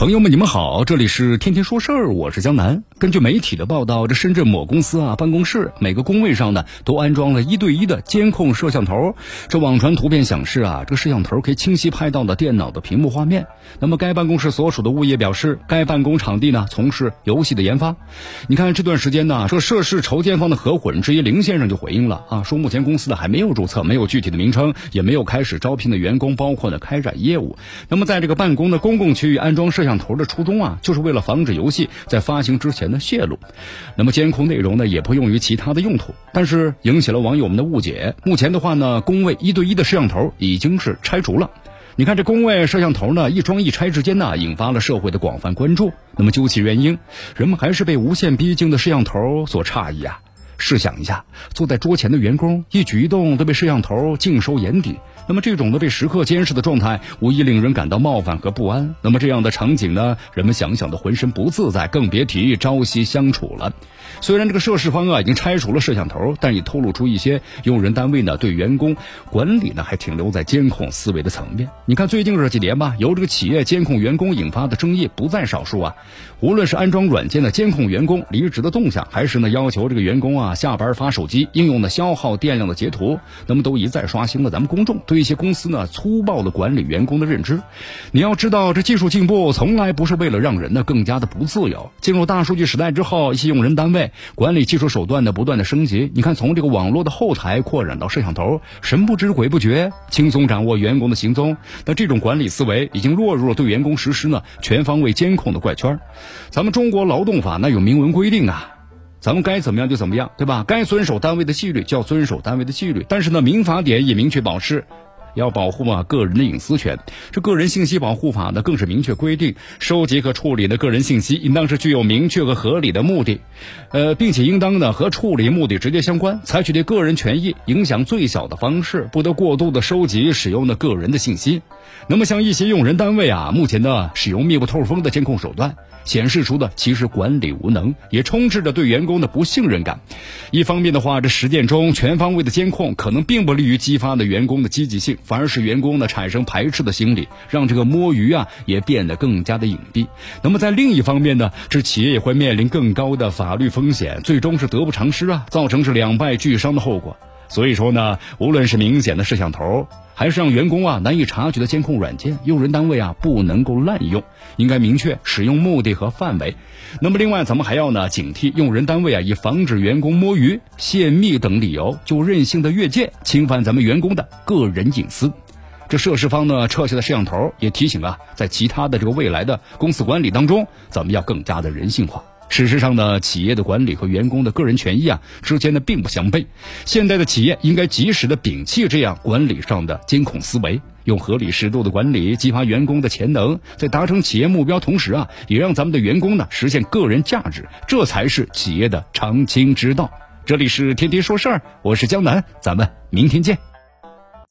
朋友们，你们好，这里是天天说事儿，我是江南。根据媒体的报道，这深圳某公司啊，办公室每个工位上呢都安装了一对一的监控摄像头。这网传图片显示啊，这个摄像头可以清晰拍到的电脑的屏幕画面。那么该办公室所属的物业表示，该办公场地呢从事游戏的研发。你看这段时间呢，这涉事筹建方的合伙人之一林先生就回应了啊，说目前公司呢还没有注册，没有具体的名称，也没有开始招聘的员工，包括呢开展业务。那么在这个办公的公共区域安装摄像。摄像头的初衷啊，就是为了防止游戏在发行之前的泄露。那么监控内容呢，也不用于其他的用途。但是引起了网友们的误解。目前的话呢，工位一对一的摄像头已经是拆除了。你看这工位摄像头呢，一装一拆之间呢，引发了社会的广泛关注。那么究其原因，人们还是被无限逼近的摄像头所诧异啊。试想一下，坐在桌前的员工一举一动都被摄像头尽收眼底。那么这种的被时刻监视的状态，无疑令人感到冒犯和不安。那么这样的场景呢，人们想想都浑身不自在，更别提朝夕相处了。虽然这个涉事方啊已经拆除了摄像头，但也透露出一些用人单位呢对员工管理呢还停留在监控思维的层面。你看最近这几年吧，由这个企业监控员工引发的争议不在少数啊。无论是安装软件的监控员工离职的动向，还是呢要求这个员工啊下班发手机应用的消耗电量的截图，那么都一再刷新了咱们公众对。一些公司呢，粗暴的管理员工的认知。你要知道，这技术进步从来不是为了让人呢更加的不自由。进入大数据时代之后，一些用人单位管理技术手段的不断的升级。你看，从这个网络的后台扩展到摄像头，神不知鬼不觉，轻松掌握员工的行踪。那这种管理思维已经落入了对员工实施呢全方位监控的怪圈。咱们中国劳动法那有明文规定啊。咱们该怎么样就怎么样，对吧？该遵守单位的纪律就要遵守单位的纪律。但是呢，民法典也明确表示，要保护嘛个人的隐私权。这个人信息保护法呢，更是明确规定，收集和处理的个人信息应当是具有明确和合理的目的，呃，并且应当呢和处理目的直接相关，采取对个人权益影响最小的方式，不得过度的收集使用的个人的信息。那么像一些用人单位啊，目前呢使用密不透风的监控手段。显示出的其实管理无能，也充斥着对员工的不信任感。一方面的话，这实践中全方位的监控可能并不利于激发的员工的积极性，反而使员工呢产生排斥的心理，让这个摸鱼啊也变得更加的隐蔽。那么在另一方面呢，这企业也会面临更高的法律风险，最终是得不偿失啊，造成是两败俱伤的后果。所以说呢，无论是明显的摄像头，还是让员工啊难以察觉的监控软件，用人单位啊不能够滥用，应该明确使用目的和范围。那么另外，咱们还要呢警惕用人单位啊以防止员工摸鱼、泄密等理由就任性的越界，侵犯咱们员工的个人隐私。这涉事方呢撤下的摄像头，也提醒啊，在其他的这个未来的公司管理当中，咱们要更加的人性化。事实上呢，企业的管理和员工的个人权益啊之间呢并不相悖。现代的企业应该及时的摒弃这样管理上的监控思维，用合理适度的管理激发员工的潜能，在达成企业目标同时啊，也让咱们的员工呢实现个人价值，这才是企业的长青之道。这里是天天说事儿，我是江南，咱们明天见。